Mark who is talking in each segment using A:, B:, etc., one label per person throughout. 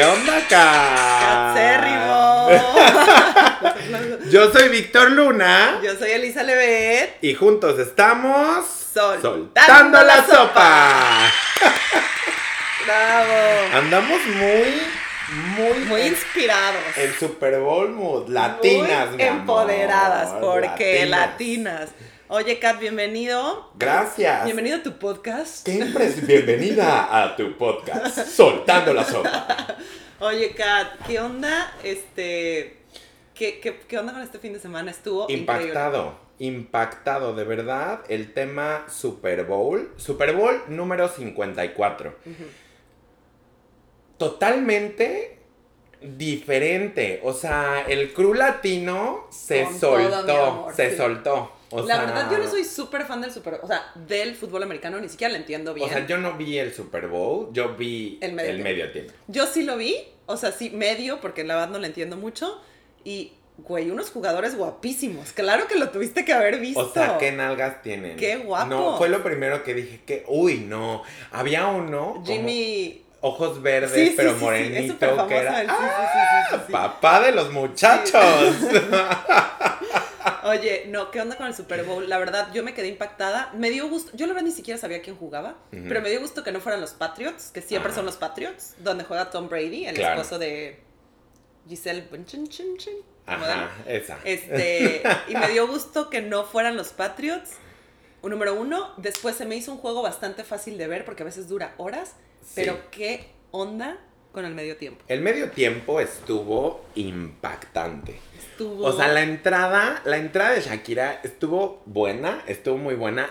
A: ¿Qué onda?
B: ¡Cacérrimo!
A: Yo soy Víctor Luna
B: Yo soy Elisa Levet.
A: y juntos estamos
B: Soltando
A: la
B: la
A: sopa.
B: ¡Bravo!
A: Andamos muy, muy,
B: Muy inspirados.
A: el Super Bowl mood, latinas,
B: Muy
A: mi amor.
B: empoderadas, porque
A: Latinas.
B: latinas. Oye, Kat, bienvenido.
A: Gracias.
B: Bienvenido a tu podcast.
A: Qué impres- Bienvenida a tu podcast, Soltando la Sopa.
B: Oye, Kat, ¿qué onda? Este. ¿Qué, qué, qué onda con este fin de semana? Estuvo increíble.
A: Impactado, impactado, de verdad, el tema Super Bowl. Super Bowl número 54. Totalmente diferente. O sea, el crew latino se
B: Con
A: soltó,
B: amor,
A: se
B: sí.
A: soltó. O
B: La
A: sea,
B: verdad, yo no soy súper fan del super, o sea, del fútbol americano, ni siquiera lo entiendo bien.
A: O sea, yo no vi el Super Bowl, yo vi
B: El
A: el
B: medio
A: medio,
B: tiempo.
A: tiempo.
B: Yo sí lo vi, o sea, sí, medio, porque la verdad no lo entiendo mucho. Y, güey, unos jugadores guapísimos. Claro que lo tuviste que haber visto.
A: O sea, qué nalgas tienen.
B: Qué guapo.
A: No, fue lo primero que dije que, uy, no. Había uno, como
B: Jimmy.
A: ojos verdes,
B: Sí, sí,
A: pero
B: sí, sí,
A: morenito,
B: famoso
A: que era
B: sí, sí, sí,
A: ¡Ah!
B: sí, sí, sí.
A: papá de los muchachos.
B: Oye, no, ¿qué onda con el Super Bowl? La verdad, yo me quedé impactada. Me dio gusto. Yo la verdad ni siquiera sabía quién jugaba, pero me dio gusto que no fueran los Patriots, que siempre son los Patriots, donde juega Tom Brady, el
A: Claro.
B: esposo de Giselle.
A: Ajá, esa.
B: Este, y me dio gusto que no fueran los Patriots. Un número uno. Después se me hizo un juego bastante fácil de ver porque a veces dura horas.
A: Sí.
B: Pero qué onda con el medio tiempo.
A: El medio tiempo estuvo impactante.
B: Estuvo.
A: O sea, la entrada, la entrada de Shakira estuvo buena, estuvo muy buena.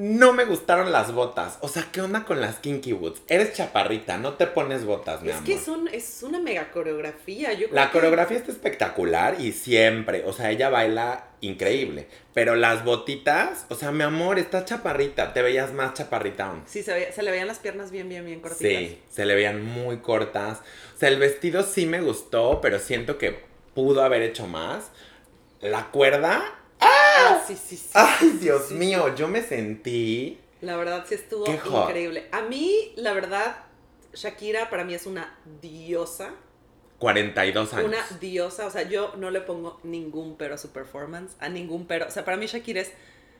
A: No me gustaron las botas. O sea, ¿qué onda con las Kinky Boots? Eres chaparrita, no te pones botas, mi
B: es
A: amor.
B: que son, es una mega coreografía. Yo creo
A: La
B: que-
A: coreografía está espectacular y siempre, o sea, ella baila increíble. Pero las botitas, o sea, mi amor, estás chaparrita, te veías más chaparrita aún.
B: Sí, se, se le veían las piernas bien, bien, bien cortitas.
A: Sí, se le veían muy cortas. O sea, el vestido sí me gustó, pero siento que pudo haber hecho más. La cuerda,
B: Ah, sí, sí, sí.
A: ay, Dios
B: Sí,
A: mío, yo me sentí...
B: La verdad sí estuvo
A: Qué
B: increíble. A mí, la verdad, Shakira para mí es una diosa.
A: 42 años.
B: Una diosa. O sea, yo no le pongo ningún pero a su performance. A ningún pero. O sea, para mí Shakira es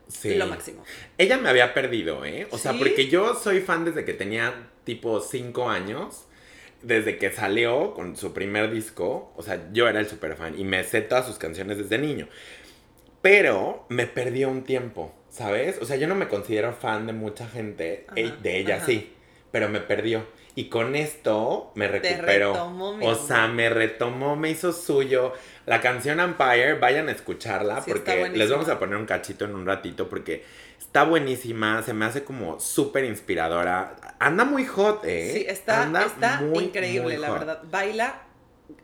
A: Sí.
B: lo máximo.
A: Ella me había perdido, ¿eh? O sea, porque yo soy fan desde que tenía tipo 5 años. Desde que salió con su primer disco. O sea, yo era el super fan. Y me sé todas sus canciones desde niño. Pero me perdió un tiempo, ¿sabes? O sea, yo no me considero fan de mucha gente.
B: Ajá,
A: eh, de ella
B: ajá.
A: sí. Pero me perdió. Y con esto me recuperó.
B: retomó,
A: o sea, me retomó, me hizo suyo. La canción Empire, vayan a escucharla
B: Sí,
A: porque les vamos a poner un cachito en un ratito porque está buenísima, se me hace como súper inspiradora. Anda muy hot, ¿eh?
B: Sí, está,
A: Anda
B: está
A: muy,
B: increíble,
A: muy
B: la verdad. Baila.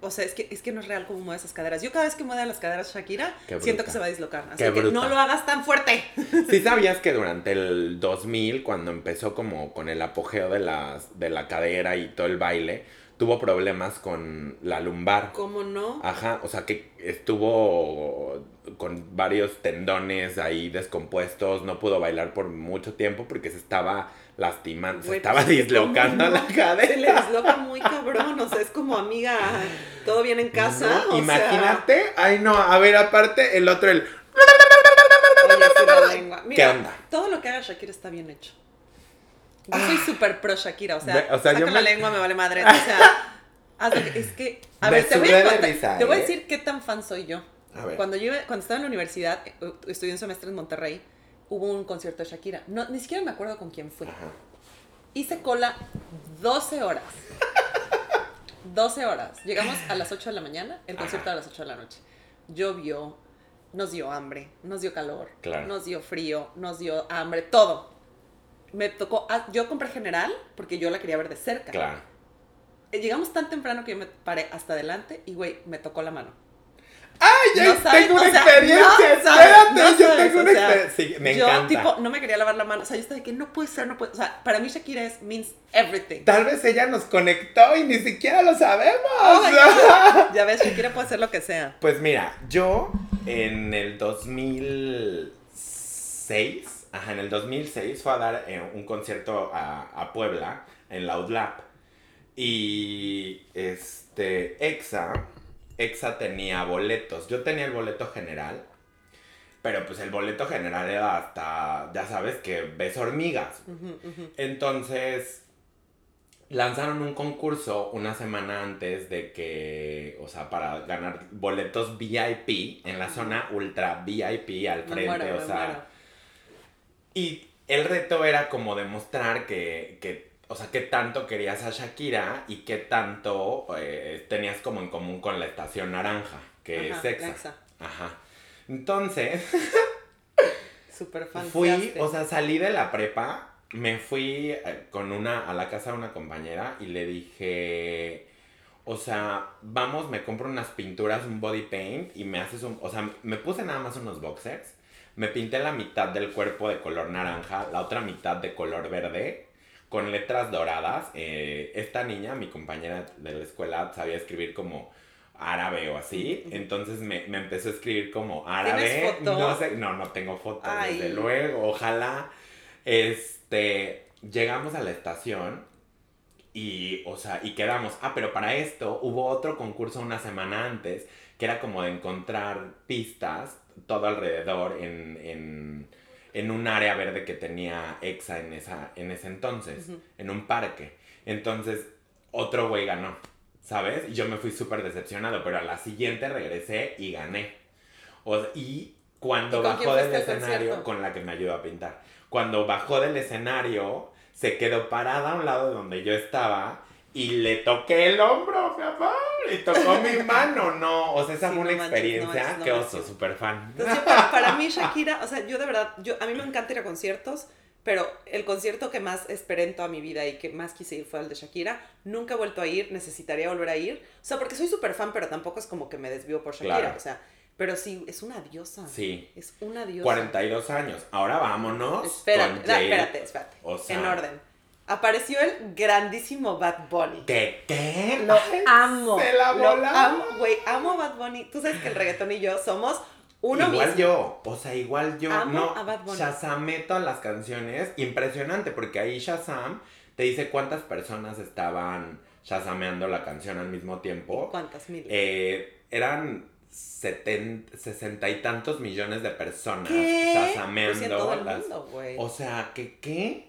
B: O sea, es que, es que no es real cómo mueve esas caderas. Yo cada vez que mueve las caderas Shakira, siento que se va a dislocar. Así
A: Qué
B: que
A: bruta.
B: no lo hagas tan fuerte.
A: ¿Sí sabías que durante el 2000, cuando empezó como con el apogeo de, las, de la cadera y todo el baile, tuvo problemas con la lumbar?
B: ¿Cómo no?
A: Ajá, o sea que estuvo con varios tendones ahí descompuestos, no pudo bailar por mucho tiempo porque se estaba lastimando, se
B: Güey,
A: estaba
B: pues,
A: dislocando
B: ¿cómo
A: la
B: no? Se le
A: cadera.
B: disloca muy cabrón. O sea, es como amiga, todo bien en casa.
A: No,
B: o sea,
A: imagínate, ay no, a ver, aparte el otro, el...
B: oye, sí, la lengua.
A: ¿Qué
B: Mira,
A: onda?
B: todo lo que haga Shakira está bien hecho. Yo soy súper pro Shakira, o sea,
A: o sea, yo
B: la
A: me-
B: lengua, me vale madre. O sea, que- es que, a
A: Me
B: ver, te voy a,
A: de
B: contar-
A: risa,
B: te voy a
A: ¿eh?
B: decir qué tan fan soy yo.
A: A ver.
B: Cuando yo cuando estaba en la universidad, eh, estudié un semestre en Monterrey, hubo un concierto de Shakira. No, ni siquiera me acuerdo con quién fui.
A: Ajá.
B: Hice cola 12 horas. 12 horas. Llegamos a las 8 de la mañana, el concierto a las 8 de la noche. Llovió, nos dio hambre, nos dio calor,
A: Claro.
B: nos dio frío, nos dio hambre, todo. Me tocó, ah, yo compré general porque yo la quería ver de cerca.
A: Claro.
B: Eh, Llegamos tan temprano que yo me paré hasta adelante y, güey, me tocó la mano.
A: ¡Ay, ya
B: No sabes,
A: tengo una
B: o sea,
A: experiencia!
B: no sabes,
A: ¡Espérate!
B: no
A: yo
B: sabes,
A: tengo una experiencia. Sí, me
B: yo,
A: encanta.
B: tipo, no me quería lavar la mano. O sea, yo estaba de que no puede ser, no puede. O sea, para mí Shakira es means everything.
A: Tal vez ella nos conectó y ni siquiera lo sabemos.
B: Oh. Ya ves, Shakira puede hacer lo que sea.
A: Pues mira, yo en el 2006, ajá, en el 2006 fue a dar eh, un concierto a, a Puebla, en la UDLAP. Y este, Exa, Exa tenía boletos. Yo tenía el boleto general, pero pues el boleto general era hasta, ya sabes, que ves hormigas. Entonces, lanzaron un concurso una semana antes de que, o sea, para ganar boletos VIP en la zona ultra VIP al frente,
B: muero,
A: o sea.
B: muero.
A: Y el reto era como demostrar que, que, o sea, qué tanto querías a Shakira y qué tanto eh, tenías como en común con la estación naranja, que
B: Ajá,
A: es Exa.
B: Exa.
A: Ajá. Entonces, fui, o sea, salí de la prepa, me fui eh, con una, a la casa de una compañera y le dije, o sea, vamos, me compro unas pinturas, un body paint y me haces un, o sea, me puse nada más unos boxers, me pinté la mitad del cuerpo de color naranja, la otra mitad de color verde, con letras doradas. Eh, esta niña, mi compañera de la escuela, sabía escribir como árabe o así, entonces me, me empezó a escribir como árabe. No sé, no, no tengo foto,
B: Ay.
A: desde luego, ojalá. Este, llegamos a la estación y, o sea, y quedamos. Ah, pero para esto hubo otro concurso una semana antes que era como de encontrar pistas todo alrededor en, en, en un área verde que tenía EXA en, esa, en ese entonces, en un parque. Entonces, otro güey ganó, ¿sabes? Y yo me fui súper decepcionado, pero a la siguiente regresé y gané. O sea, y cuando
B: ¿Y con quién
A: bajó del
B: al
A: escenario, con la que me ayudó a pintar, cuando bajó del escenario, se quedó parada a un lado de donde yo estaba y le toqué el hombro, mi amor, y tocó mi mano, no, o sea, esa
B: Sí,
A: fue una
B: no manches, no
A: experiencia,
B: manches, no
A: qué
B: manches.
A: oso, súper fan.
B: Entonces, para, para mí, Shakira, o sea, yo de verdad, yo, a mí me encanta ir a conciertos, pero el concierto que más esperé en toda mi vida y que más quise ir fue el de Shakira. Nunca he vuelto a ir, necesitaría volver a ir. O sea, porque soy súper fan, pero tampoco es como que me desvío por Shakira.
A: Claro.
B: O sea, pero sí, es una diosa.
A: Sí,
B: Es una diosa.
A: 42 años, ahora vámonos
B: Espérate,
A: con
B: no,
A: Jay.
B: espérate, espérate.
A: O sea-
B: en orden. Apareció el grandísimo Bad Bunny.
A: ¿Qué? ¿Qué?
B: Lo
A: Ay,
B: amo.
A: Se la
B: lo
A: volaba.
B: amo, güey. Amo a Bad Bunny. Tú sabes que el reggaetón y yo somos uno
A: igual
B: mismo.
A: yo, o sea, igual yo,
B: Amo
A: no,
B: a Bad Bunny.
A: Shazamé todas las canciones, impresionante, porque ahí Shazam te dice cuántas personas estaban shazameando la canción al mismo tiempo.
B: ¿Cuántas mil?
A: Eh, eran seten- sesenta y tantos millones de personas
B: ¿Qué? Pues
A: shazameando
B: en todo el
A: las-
B: mundo, güey.
A: O sea, ¿qué qué?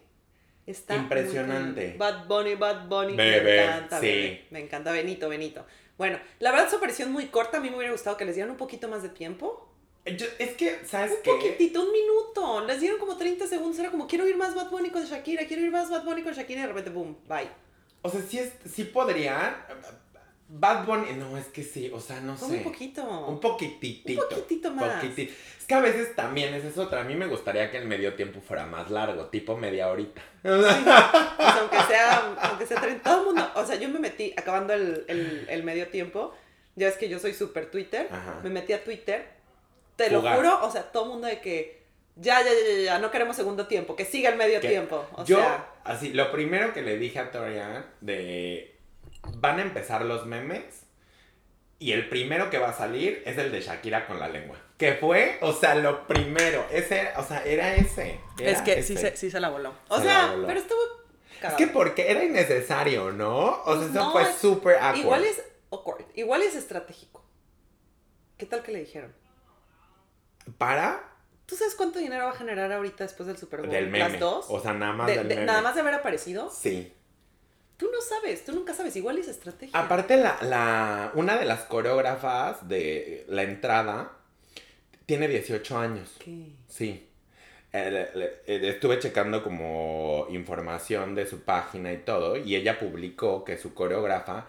B: Está
A: impresionante.
B: Bad Bunny, Bad Bunny.
A: Bebé,
B: me encanta,
A: sí.
B: Me encanta Benito, Benito. Bueno, la verdad su aparición muy corta. A mí me hubiera gustado que les dieran un poquito más de tiempo.
A: Yo- es que, ¿sabes
B: Un
A: qué?
B: poquitito, un minuto. Les dieron como 30 segundos. Era como, quiero ir más Bad Bunny con Shakira, quiero ir más Bad Bunny con Shakira. Y de repente, boom, bye.
A: O sea, sí, es, sí podrían. Bad Bunny, no, es que sí, o sea, no sé.
B: muy poquito.
A: Un poquititito.
B: Un poquitito más.
A: poquiti- Es que a veces también esa es otra. A mí me gustaría que el medio tiempo fuera más largo, tipo media horita.
B: Pues aunque sea, aunque sea 30, todo el mundo, o sea, yo me metí, acabando el, el, el medio tiempo, ya ves que yo soy súper Twitter,
A: Ajá.
B: me metí a Twitter, te lo juro, o sea, todo el mundo de que, ya, ya, ya, ya, ya, no queremos segundo tiempo, que siga el medio
A: Que
B: tiempo, o
A: Yo,
B: sea,
A: así, lo primero que le dije a Torian de. Van a empezar los memes. Y el primero que va a salir es el de Shakira con la lengua. ¿Qué fue? O sea, lo primero. Ese o sea, era ese. era
B: es que
A: ese.
B: sí se, sí se la voló. O
A: Se
B: sea,
A: voló.
B: pero estuvo
A: Es
B: cagado.
A: que porque era innecesario, ¿no? O sea, eso
B: no,
A: fue
B: es-
A: súper awkward.
B: Igual es awkward, igual es estratégico. ¿Qué tal que le dijeron?
A: ¿Para?
B: ¿Tú sabes cuánto dinero va a generar ahorita después del Super Bowl?
A: Del meme.
B: ¿Las dos?
A: O sea, nada más
B: De-
A: del
B: de-
A: meme.
B: nada más de haber aparecido.
A: Sí.
B: Tú no sabes, tú nunca sabes, igual es estrategia.
A: Aparte, la, la, una de las coreógrafas de la entrada tiene 18 años.
B: ¿Qué?
A: Sí. Eh, eh, estuve checando como información de su página y todo, y ella publicó que su coreógrafa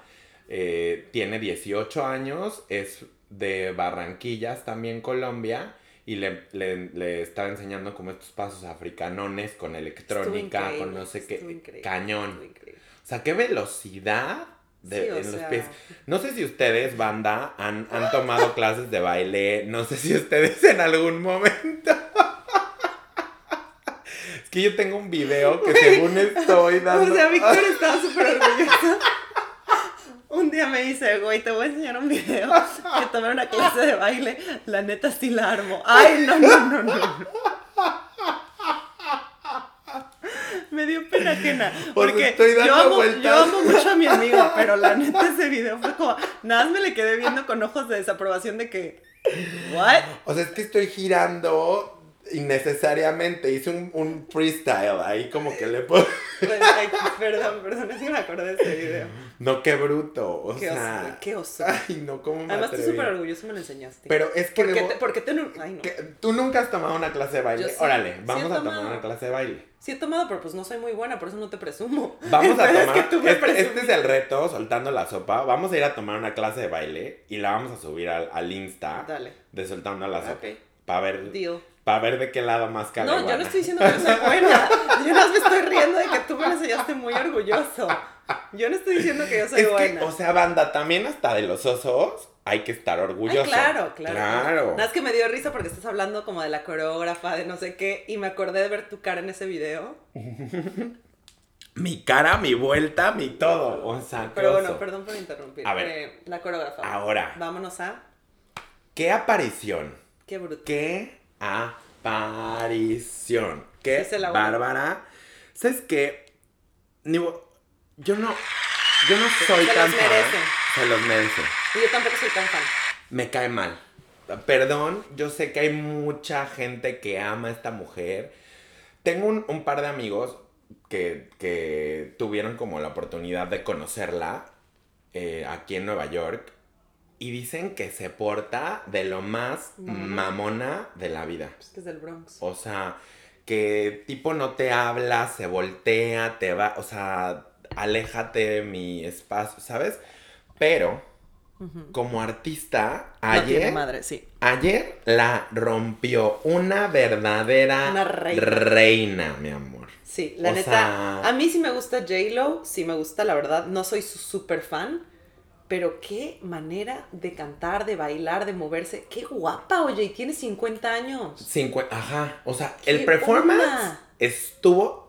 A: eh, tiene 18 años, es de Barranquillas, también Colombia, y le, le, le estaba enseñando como estos pasos africanones con electrónica, con no sé qué, cañón. O sea, qué velocidad de,
B: Sí,
A: en los pies. No sé si ustedes, banda, han, han tomado clases de baile. No sé si ustedes en algún momento. Es que yo tengo un video que según estoy dando.
B: O sea, Víctor estaba súper orgulloso. Un día me dice, güey, te voy a enseñar un video que tomé una clase de baile. La neta sí la armo. Ay, no, no, no, no. no. Me dio pena ajena.
A: Pues
B: Porque
A: estoy dando
B: yo, amo,
A: vueltas.
B: yo amo mucho a mi amigo, pero la neta ese video fue como. Nada más me le quedé viendo con ojos de desaprobación de que. ¿What?
A: O sea, es que estoy girando innecesariamente. Hice un, un freestyle ahí como que le puedo...
B: Pues, perdón, perdón, es que me acordé de ese video.
A: No, qué bruto. O
B: Qué
A: sea...
B: oso, qué oso.
A: Ay, no, cómo me
B: Además, estoy súper orgulloso, me lo enseñaste.
A: Pero es que
B: ¿Por qué
A: debo-
B: te, por qué te nu- Ay, no.
A: tú nunca has tomado una clase de baile.
B: Sí,
A: Órale,
B: sí
A: vamos a tomar una clase de baile.
B: Sí he tomado, pero pues no soy muy buena, por eso no te presumo.
A: Vamos a
B: Pero es
A: tomar.
B: que tú me
A: este, este es el reto, soltando la sopa. Vamos a ir a tomar una clase de baile y la vamos a subir al, al Insta
B: Dale.
A: de soltando la sopa.
B: Ok.
A: Para ver,
B: Deal.
A: pa' ver de qué lado más cabe.
B: No, yo no estoy diciendo que yo soy buena. Yo no me estoy riendo de que tú me lo enseñaste muy orgulloso. Yo no estoy diciendo que yo soy
A: Es que,
B: buena.
A: o sea, banda, también hasta de los osos hay que estar
B: Ay,
A: orgulloso.
B: claro, claro.
A: Claro.
B: Nada más que me dio risa porque estás hablando como de la coreógrafa, de no sé qué, y me acordé de ver tu cara en ese video.
A: Mi cara, mi vuelta, mi todo. O sea,
B: Pero
A: oso.
B: bueno, perdón por interrumpir.
A: A ver.
B: Eh, la coreógrafa.
A: Ahora.
B: Vámonos a.
A: ¿Qué aparición?
B: Qué bruto.
A: ¡Qué aparición! ¡Qué
B: Sí,
A: bárbara! ¿Sabes qué? Ni yo no, yo no soy
B: Se
A: tan
B: los
A: fan.
B: merece.
A: Se los merece.
B: Y yo tampoco soy tan fan.
A: Me cae mal. Perdón, yo sé que hay mucha gente que ama a esta mujer. Tengo un, un par de amigos que, que tuvieron como la oportunidad de conocerla eh, aquí en Nueva York y dicen que se porta de lo más
B: Mamona.
A: mamona de la vida.
B: Pues que es del Bronx.
A: O sea, que tipo no te habla, se voltea, te va, o sea, aléjate de mi espacio, ¿sabes? Pero como artista,
B: No
A: ayer,
B: madre, sí.
A: ayer la rompió una verdadera
B: Una reina.
A: reina, mi amor.
B: Sí, la
A: O
B: neta.
A: sea-
B: A mí sí me gusta J-Lo, sí me gusta, la verdad. No soy su super fan. Pero qué manera de cantar, de bailar, de moverse. Qué guapa, oye, y tiene 50 años.
A: Cincue- ajá, o sea,
B: ¿Qué
A: el performance
B: onda?
A: estuvo...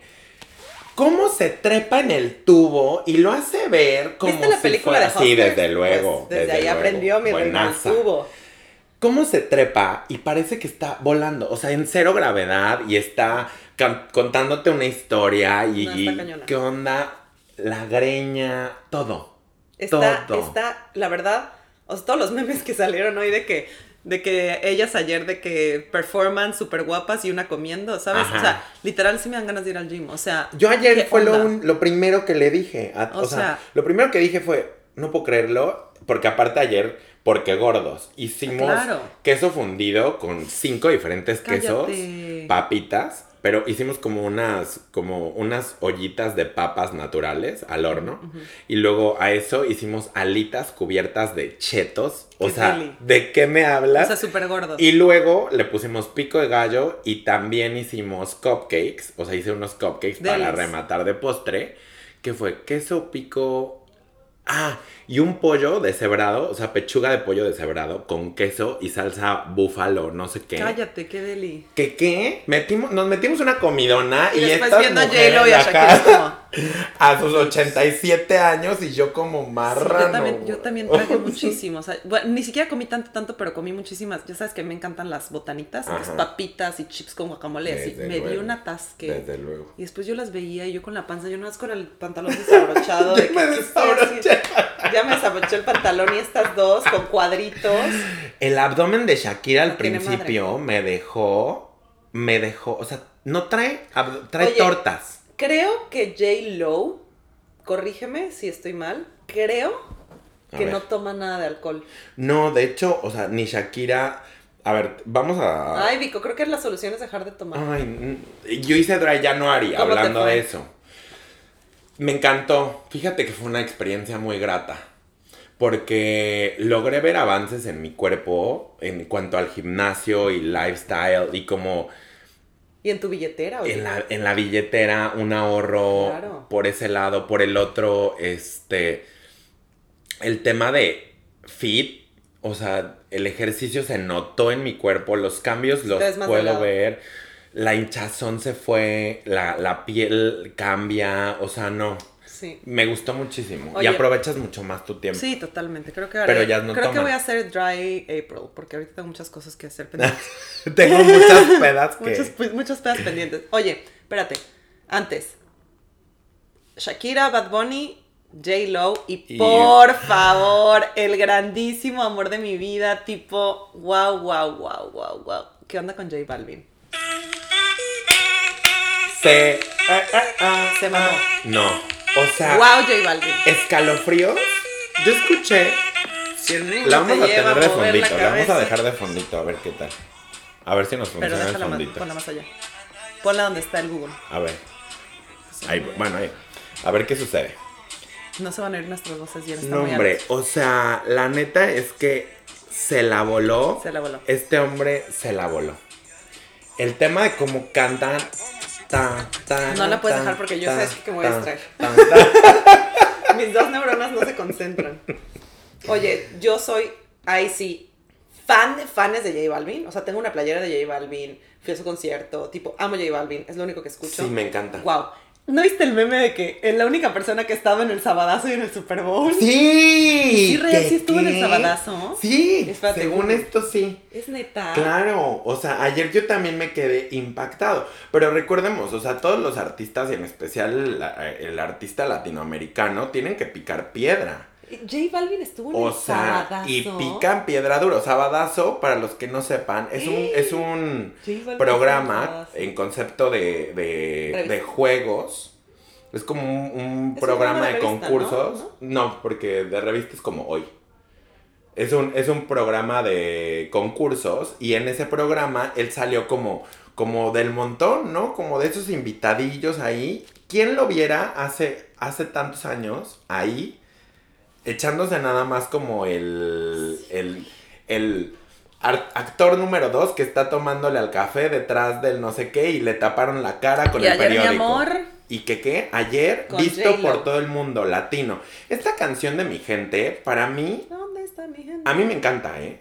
A: ¿Cómo se trepa en el tubo y lo hace ver como
B: ¿Viste la
A: si
B: película
A: fuera
B: de
A: Sí,
B: Hustlers?
A: desde luego.
B: Pues, desde, ahí
A: luego.
B: aprendió mi reina tubo.
A: ¿Cómo se trepa y parece que está volando? O sea, en cero gravedad y está contándote una historia y,
B: No, cañona.
A: qué onda, la greña, todo.
B: Está,
A: Todo.
B: está, la verdad, o sea, todos los memes que salieron hoy de que, de que ellas ayer de que performan súper guapas y una comiendo, ¿sabes?
A: Ajá.
B: O sea, literal sí me dan ganas de ir al gym, o sea.
A: Yo ayer
B: ¿qué
A: fue lo, un- lo primero que le dije. a-
B: O
A: o, sea,
B: sea-
A: lo primero que dije fue, no puedo creerlo, porque aparte ayer, porque gordos, hicimos
B: Claro.
A: queso fundido con cinco diferentes quesos, papitas, pero hicimos como unas, como unas ollitas de papas naturales al horno. Y luego a eso hicimos alitas cubiertas de chetos. O
B: Qué
A: sea. ¿de qué me
B: O
A: hablas?
B: sea, súper gordos.
A: Y luego le pusimos pico de gallo y también hicimos cupcakes. O sea, hice unos cupcakes para rematar de postre. Que fue queso, pico. Ah, y un pollo deshebrado. O sea, pechuga de pollo deshebrado con queso y salsa búfalo, no sé qué.
B: Cállate, qué deli.
A: ¿Qué qué? Metimos, nos metimos una comidona y,
B: Y
A: estas
B: viendo a
A: mujeres
B: J-Lo y a
A: acá
B: como.
A: a sus 87 años y yo como
B: Sí,
A: marrano.
B: yo también, yo también traje muchísimo. O sea, bueno, ni siquiera comí tanto, tanto, pero comí muchísimas. Ya sabes que me encantan las botanitas, entonces papitas y chips con guacamole. Así.
A: Desde
B: Me di
A: luego,
B: un atasque.
A: Desde luego.
B: Y después yo las veía y yo con la panza, yo nada más con el pantalón desabrochado. de
A: Ya
B: que,
A: me
B: ¿qué estoy
A: desabroché.
B: Ya me desabroché el pantalón y estas dos con cuadritos.
A: El abdomen de Shakira al
B: No
A: principio me dejó, me dejó, o sea, no trae, trae
B: Oye,
A: tortas.
B: Creo que J. Lo, corrígeme si estoy mal, creo que no toma nada de alcohol.
A: No, de hecho, o sea, ni Shakira, a ver, vamos a...
B: Ay, Vico, creo que la solución es dejar de tomar.
A: Ay, yo hice Dry January
B: ¿Cómo te
A: hablando de eso. Me encantó. Fíjate que fue una experiencia muy grata. Porque logré ver avances en mi cuerpo en cuanto al gimnasio y lifestyle y como
B: Y en tu billetera, oye.
A: en la, en la billetera un ahorro
B: Claro.
A: por ese lado, por el otro, este, el tema de fit, o sea, el ejercicio se notó en mi cuerpo, los cambios los puedo ver, la hinchazón se fue, la, la piel cambia, o sea, no,
B: Sí.
A: me gustó muchísimo y aprovechas mucho más tu tiempo.
B: Sí, totalmente. Creo que
A: Pero
B: haré-
A: ellas no
B: Creo que voy a hacer dry April, porque ahorita tengo muchas cosas que hacer pendientes.
A: Tengo muchas pedas que...
B: muchas, muchas pedas pendientes. Oye, espérate. Antes, Shakira, Bad Bunny, J. Lo y,
A: Y-
B: por favor, el grandísimo amor de mi vida, tipo, wow, wow, wow, wow, wow. ¿Qué onda con J Balvin?
A: Se. eh, eh, ah,
B: Se mamó.
A: ah. No. O sea,
B: Wow, J Balvin.
A: escalofríos. Yo escuché.
B: Si el ritmo
A: La vamos
B: te
A: a
B: lleva
A: tener de
B: mover la
A: fondito. La vamos a
B: cabeza.
A: dejar de fondito, a ver qué tal. A ver si nos
B: Pero
A: funciona el
B: déjala más,
A: fondito.
B: ponla más allá. Ponla donde está el Google.
A: A ver. Ahí, bueno, ahí. A ver qué sucede.
B: No se van a oír nuestras voces bien. Está
A: No,
B: muy
A: hombre,
B: alto.
A: o sea, la neta es que se la voló.
B: Se la voló.
A: Este hombre se la voló. El tema de cómo cantan. Ta, ta,
B: No la puedes
A: ta,
B: dejar porque yo sabes que me voy a distraer. Mis dos neuronas no se concentran. Oye, yo soy, ahí sí, fan de fanes de J Balvin. O sea, tengo una playera de J Balvin, fui a su concierto, tipo, amo J Balvin, es lo único que escucho.
A: Sí, me encanta.
B: Wow. ¿No viste el meme de que es la única persona que estaba en el sabadazo y en el Super Bowl?
A: Sí.
B: Sí, real,
A: ¿qué,
B: sí estuvo en el sabadazo.
A: Sí,
B: Espérate,
A: según esto sí.
B: Es neta.
A: Claro, o sea, ayer yo también me quedé impactado, pero recordemos, o sea, todos los artistas y en especial el artista latinoamericano tienen que picar piedra.
B: J Balvin estuvo en
A: O
B: el
A: sea,
B: sabadazo.
A: y pican piedra duro. Sabadazo, para los que no sepan, es un, es un programa
B: en
A: concepto de, de, de juegos. Es como un, un
B: Es un
A: programa de
B: revista,
A: concursos. ¿no? porque de revista es como hoy. Es un, es un programa de concursos y en ese programa él salió como, como del montón, ¿no? Como de esos invitadillos ahí. ¿Quién lo viera hace, hace tantos años ahí? Echándose nada más como el, el, el actor número dos que está tomándole al café detrás del no sé qué y le taparon la cara con
B: Y
A: el
B: ayer, mi
A: periódico.
B: amor,
A: Y que qué, ayer visto por todo el mundo latino. Esta canción de mi gente, para mí,
B: ¿Dónde está mi gente?
A: a mí me encanta, ¿eh?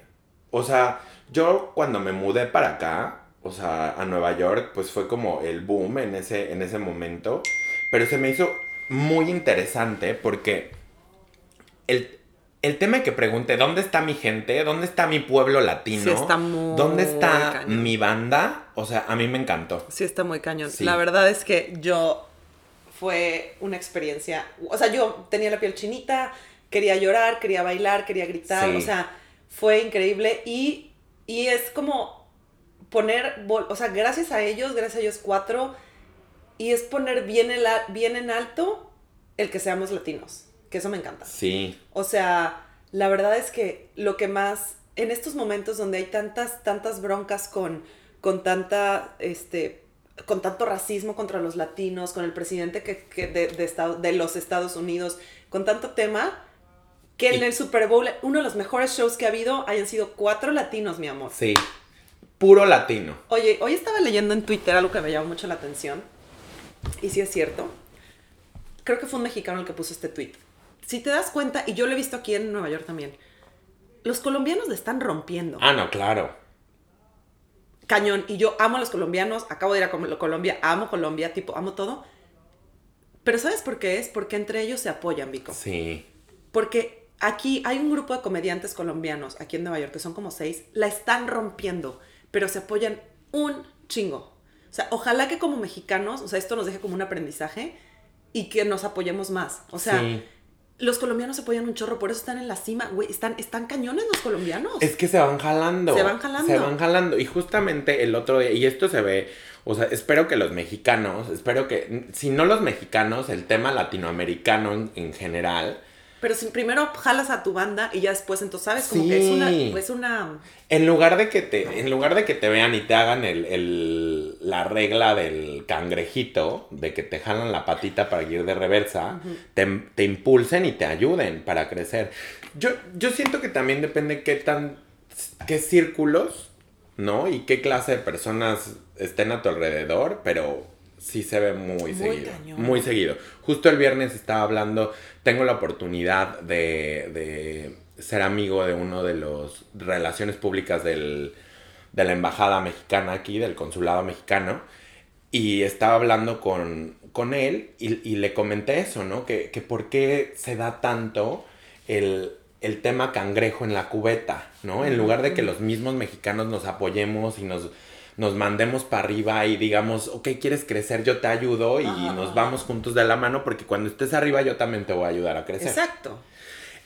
A: O sea, yo cuando me mudé para acá, o sea, a Nueva York, pues fue como el boom en ese, en ese momento. Pero se me hizo muy interesante porque el, el tema que pregunte, ¿dónde está mi gente? ¿Dónde está mi pueblo latino?
B: Sí, está muy
A: ¿Dónde está
B: cañón.
A: mi banda? O sea, a mí me encantó.
B: Sí, está muy cañón.
A: Sí.
B: La verdad es que yo fue una experiencia. O sea, yo tenía la piel chinita, quería llorar, quería bailar, quería gritar.
A: Sí.
B: O sea, fue increíble. Y, y es como poner. O sea, gracias a ellos, gracias a ellos cuatro. Y es poner bien, el, bien en alto el que seamos latinos. Que eso me encanta.
A: Sí.
B: O sea, la verdad es que lo que más, en estos momentos donde hay tantas, tantas broncas con, con tanta, este, con tanto racismo contra los latinos, con el presidente que, que de, de, Estado- de los Estados Unidos, con tanto tema, que en el Super Bowl, uno de los mejores shows que ha habido, hayan sido cuatro latinos, mi amor.
A: Sí. Puro latino.
B: Oye, hoy estaba leyendo en Twitter algo que me llamó mucho la atención. Y sí es cierto. Creo que fue un mexicano el que puso este tweet. Si te das cuenta, y yo lo he visto aquí en Nueva York también, los colombianos le están rompiendo.
A: Ah, no, claro.
B: Cañón. Y yo amo a los colombianos, acabo de ir a Col- Colombia, amo Colombia, tipo, amo todo. Pero ¿sabes por qué es? Porque entre ellos se apoyan, Vico.
A: Sí.
B: Porque aquí hay un grupo de comediantes colombianos, aquí en Nueva York, que son como seis, la están rompiendo, pero se apoyan un chingo. O sea, ojalá que como mexicanos, o sea, esto nos deje como un aprendizaje y que nos apoyemos más. O sea,
A: Sí.
B: Los colombianos se apoyan un chorro, por eso están en la cima, güey, están, están cañones los colombianos.
A: Es que se van jalando.
B: Se van jalando.
A: Se van jalando. Y justamente el otro día, y esto se ve, o sea, espero que los mexicanos, espero que, si no los mexicanos, el tema latinoamericano en, en general,
B: Pero si primero jalas a tu banda y ya después, entonces, ¿sabes? Como que es una, es una...
A: en lugar de que te, en lugar de que te vean y te hagan el, el- la regla del cangrejito, de que te jalan la patita para ir de reversa, te, te impulsen y te ayuden para crecer. Yo, yo siento que también depende qué tan, qué círculos, ¿no? Y qué clase de personas estén a tu alrededor, pero sí se ve muy,
B: Muy
A: seguido.
B: cañón.
A: Muy seguido. Justo el viernes estaba hablando, tengo la oportunidad de, de ser amigo de uno de los relaciones públicas del, de la embajada mexicana aquí, del consulado mexicano, y estaba hablando con, con él y, y le comenté eso, ¿no? Que, que por qué se da tanto el, el tema cangrejo en la cubeta, ¿no? En lugar de que los mismos mexicanos nos apoyemos y nos nos mandemos para arriba y digamos, ok, quieres crecer, yo te ayudo y nos vamos juntos de la mano porque cuando estés arriba yo también te voy a ayudar a crecer.
B: Exacto.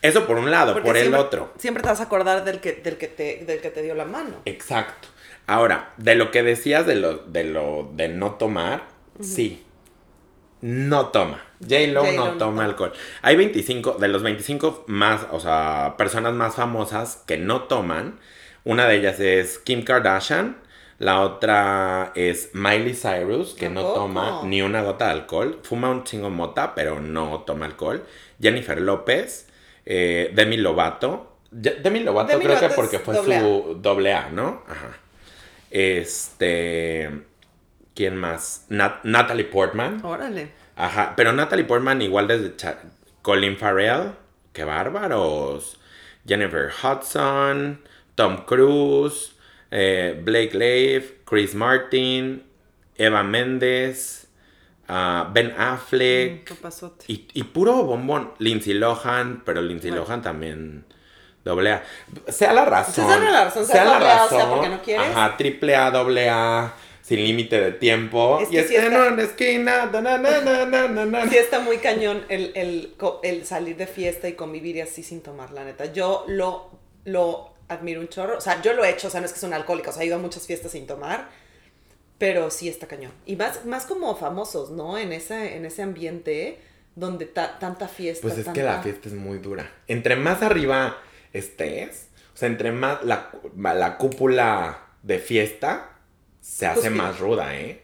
A: Eso por un lado,
B: Porque
A: por el otro.
B: Siempre te vas a acordar del que, del que, te, del que te dio la mano.
A: Exacto. Ahora, de lo que decías de lo de, lo, de no tomar, sí. No toma. J-Lo no toma. alcohol. Hay 25, de los 25 más, o sea, personas más famosas que no toman. Una de ellas es Kim Kardashian. La otra es Miley Cyrus, que no toma ni una gota de alcohol. Fuma un chingo mota, pero no toma alcohol. Jennifer López. eh, Demi Lovato. Demi Lovato
B: Demi
A: creo que porque fue
B: doble A.
A: su doble A, ¿no? Ajá. Este. ¿Quién más? Nat- Natalie Portman.
B: Órale.
A: Ajá. Pero Natalie Portman igual desde Colin Farrell. Qué bárbaros. Jennifer Hudson. Tom Cruise. Eh, Blake Leif. Chris Martin. Eva Méndez. ah, ben Affleck.
B: ¿Qué pasó?
A: Y, y puro bombón. Lindsay Lohan, pero Lindsay
B: Bueno.
A: Lohan también doble A. Sea la razón.
B: Sea la razón, sea
A: la
B: doble A, o sea,
A: razón.
B: porque no quieres.
A: Ajá, triple A, doble A, sin límite de tiempo.
B: Es
A: y es
B: sí
A: en
B: está-
A: una esquina. na, na, na, na, na, na, na.
B: Sí está muy cañón el, el, el salir de fiesta y convivir y así sin tomar, la neta. Yo lo, lo admiro un chorro. O sea, yo lo he hecho, o sea, no es que soy una alcohólica, o sea, he ido a muchas fiestas sin tomar, pero sí está cañón. Y más, más como famosos, ¿no? En ese, en ese ambiente donde ta- tanta fiesta.
A: Pues es que la fiesta es muy dura. Entre más arriba estés, o sea, entre más la, la cúpula de fiesta se hace más ruda, ¿eh?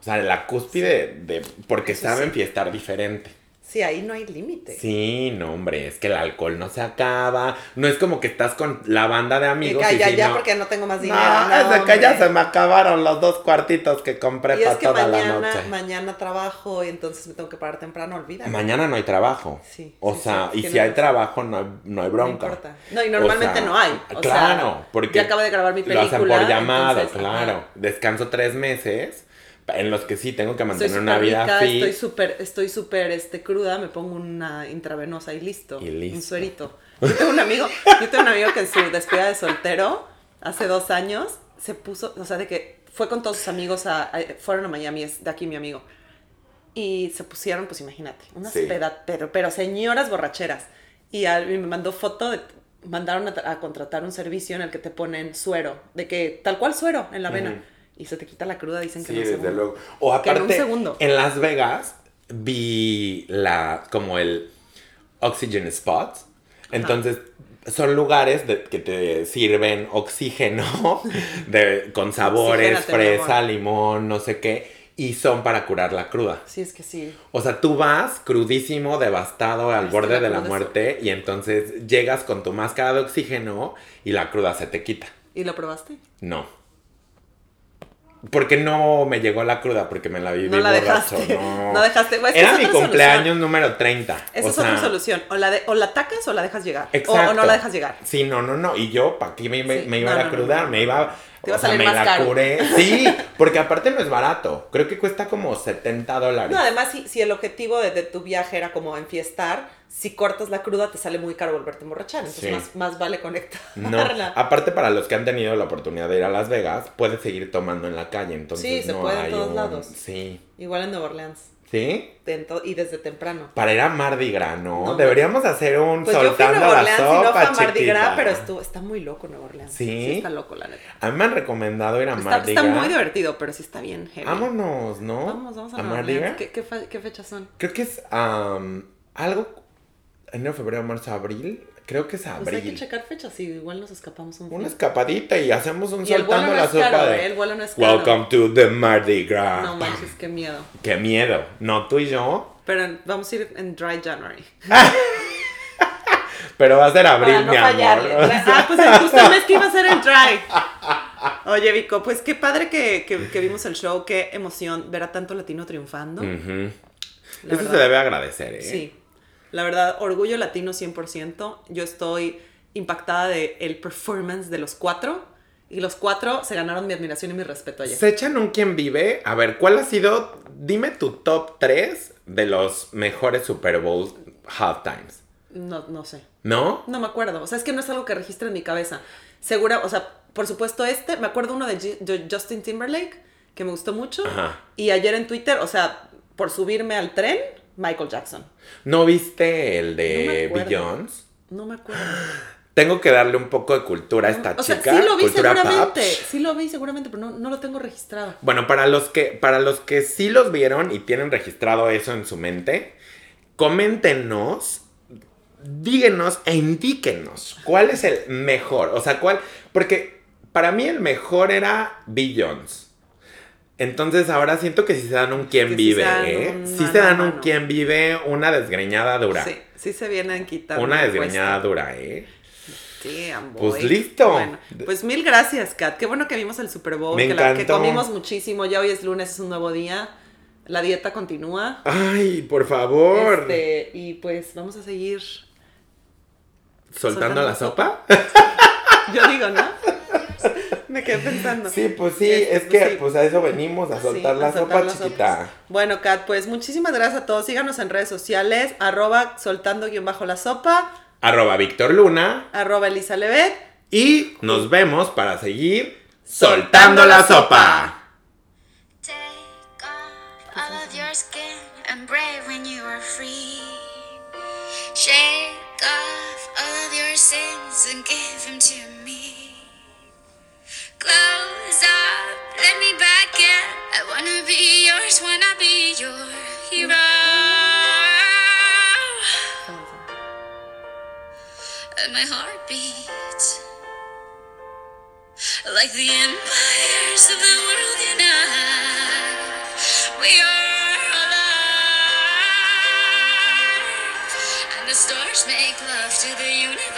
A: O sea, la cúspide de. Porque
B: Eso
A: saben
B: sí.
A: fiestar diferente.
B: Sí, ahí no hay límite.
A: Sí, no, hombre, es que el alcohol no se acaba. No es como que estás con la banda de
B: Y
A: amigos.
B: que
A: y
B: ya,
A: si
B: ya,
A: no-
B: porque no tengo más dinero.
A: No,
B: no,
A: es de que ya se me acabaron los dos cuartitos que compré
B: Y es
A: para
B: que
A: toda la
B: mañana,
A: noche.
B: mañana trabajo y entonces me tengo que parar temprano, olvídalo.
A: Mañana no hay trabajo.
B: Sí,
A: O
B: sí,
A: sea,
B: sí,
A: y si hay
B: razón.
A: trabajo, no hay, no hay bronca.
B: No importa. No, y normalmente
A: O sea,
B: no hay. O
A: claro,
B: sea,
A: porque
B: ya acabo de grabar mi
A: lo
B: película.
A: hacen por llamado,
B: entonces,
A: claro.
B: ajá.
A: Descanso tres meses, en los que sí tengo que
B: Estoy
A: mantener una vida
B: rica,
A: fit.
B: estoy súper, estoy súper este, cruda, me pongo una intravenosa y listo.
A: Y listo.
B: Un suerito. Yo tengo un amigo, yo tengo un amigo que en su despedida de soltero, hace dos años, se puso, o sea, de que fue con todos sus amigos a, a- fueron a Miami, es de aquí mi amigo. Y se pusieron, pues imagínate, unas
A: Sí.
B: pero, pero señoras borracheras. Y, me mandó foto de, mandaron a, a contratar un servicio en el que te ponen suero, de que tal cual suero en la vena. Y se te quita la cruda, dicen que
A: Sí,
B: un
A: desde
B: segundo.
A: luego. O
B: Que en un
A: aparte,
B: segundo.
A: en Las Vegas vi la como el Oxygen Spot. Entonces, son lugares de- que te sirven oxígeno de, con sabores, fresa, limón, no sé qué. Y son para curar la cruda.
B: Sí, es que sí.
A: O sea, tú vas crudísimo, devastado, al borde
B: la
A: de la muerte. Y entonces llegas con tu máscara de oxígeno y la cruda se te quita.
B: ¿Y lo probaste?
A: No. Porque no me llegó la cruda, porque me la viví
B: No la
A: borracho.
B: dejaste.
A: No,
B: No dejaste. Pues,
A: Era mi cumpleaños
B: solución.
A: número 30.
B: Esa
A: o
B: es
A: sea,
B: otra solución. O la, de, o la atacas o la dejas llegar. O- no la dejas llegar.
A: Sí, no, no, no. Y yo, ¿para qué me, me-
B: Sí,
A: me iba
B: no,
A: a crudar?
B: no.
A: Me iba.
B: Te
A: o
B: a
A: sea, me la
B: caro.
A: curé. Sí, porque aparte no es barato. Creo que cuesta como 70 dólares.
B: No, además, si, si el objetivo de, de tu viaje era como enfiestar, si cortas la cruda te sale muy caro volverte a emborrachar. Entonces,
A: Sí.
B: más, más vale conectarla.
A: No, aparte para los que han tenido la oportunidad de ir a Las Vegas, puedes seguir tomando en la calle, entonces
B: Sí, se
A: no
B: puede en
A: hay
B: todos
A: un-
B: lados.
A: Sí.
B: Igual en Nueva Orleans.
A: ¿Sí?
B: en y desde temprano.
A: Para ir a Mardi Gras, ¿no?
B: No,
A: Deberíamos hacer un
B: Pues yo fui a
A: soltando
B: Nueva
A: la
B: Orleans y no
A: sopa,
B: fue a Mardi Gras, pero estuvo, está muy loco Nueva Orleans.
A: ¿Sí?
B: está loco, la neta.
A: A mí me han recomendado ir a
B: Está,
A: Mardi
B: está
A: Gras.
B: muy divertido, pero sí está bien heavy.
A: Vámonos, ¿no?
B: Vamos, vamos a,
A: a
B: Nueva
A: Mardi. Gras.
B: ¿Qué, qué, fe- qué fechas son?
A: Creo que es am, algo enero, febrero, marzo, abril. Creo que es
B: Pues
A: abril.
B: hay que checar fechas y igual nos escapamos un
A: Una
B: fin.
A: escapadita y hacemos un
B: Y
A: soltando
B: no
A: la sopa
B: caro,
A: de
B: ¿eh? El vuelo no es caro.
A: Welcome to the Mardi Gras.
B: No manches, qué miedo.
A: Qué miedo. No, tú y yo.
B: Pero vamos a ir en Dry January.
A: Pero va a ser abril,
B: Para no
A: mi
B: fallarle.
A: amor.
B: Ah, pues el justo mes que iba a ser el Dry. Oye, Vico, pues qué padre que, que- que vimos el show. Qué emoción ver a tanto latino triunfando. La
A: Eso se
B: verdad.
A: debe agradecer, ¿eh?
B: Sí. La verdad, orgullo latino 100%. Yo estoy impactada de el performance de los cuatro. Y los cuatro se ganaron mi admiración y mi respeto ayer.
A: Se echan un quien vive. A ver, ¿cuál ha sido? Dime tu top 3 de los mejores Super Bowl halftimes.
B: No, no sé.
A: ¿No?
B: No me acuerdo. O sea, es que no es algo que registre en mi cabeza. Segura, o sea, por supuesto este, me acuerdo uno de, G- de Justin Timberlake, que me gustó mucho.
A: Ajá.
B: Y ayer en Twitter, o sea, por subirme al tren, Michael Jackson.
A: ¿No viste el
B: No
A: de
B: acuerdo.
A: Beyoncé?
B: No me acuerdo.
A: Tengo que darle un poco de cultura a esta
B: o sea,
A: chica.
B: sí lo vi
A: cultura
B: seguramente.
A: pop.
B: Sí lo vi seguramente, pero no, no lo tengo registrado.
A: Bueno, para los que para los que sí los vieron y tienen registrado eso en su mente, coméntenos, díganos e indíquenos cuál es el mejor, o sea, cuál porque para mí el mejor era Beyoncé. Entonces ahora siento que si se dan un quién
B: Que sí
A: vive,
B: dan
A: ¿eh?
B: un
A: Sí se dan un quién vive, una desgreñada dura.
B: Sí, sí se vienen quitando.
A: Una desgreñada
B: cuesta.
A: dura, ¿eh?
B: Damn,
A: Pues
B: boy.
A: listo.
B: Bueno, pues mil gracias, Kat. Qué bueno que vimos el Super Bowl,
A: Me
B: que, la- que comimos muchísimo. Ya hoy es lunes, es un nuevo día. La dieta continúa.
A: Ay, por favor.
B: Este, y pues vamos a seguir.
A: ¿Soltando
B: soltando
A: la
B: la
A: sopa?
B: Yo digo, ¿no? Me quedé pensando.
A: Sí, pues sí,
B: Este,
A: es que
B: sí.
A: pues a eso venimos, a soltar
B: Sí,
A: la
B: a soltar
A: sopa chiquita.
B: sopas. Bueno, Kat, pues muchísimas gracias a todos. Síganos en redes sociales, arroba soltando guion bajo la sopa,
A: Arroba Víctor Luna.
B: arroba Elisa Levet.
A: Y nos vemos para seguir
B: Soltando
A: soltando
B: la
A: la sopa.
C: Close up, let me back in. I wanna be yours, wanna be your hero. And my heart beats like the empires of the world unite. We are alive, and the stars make love to the universe.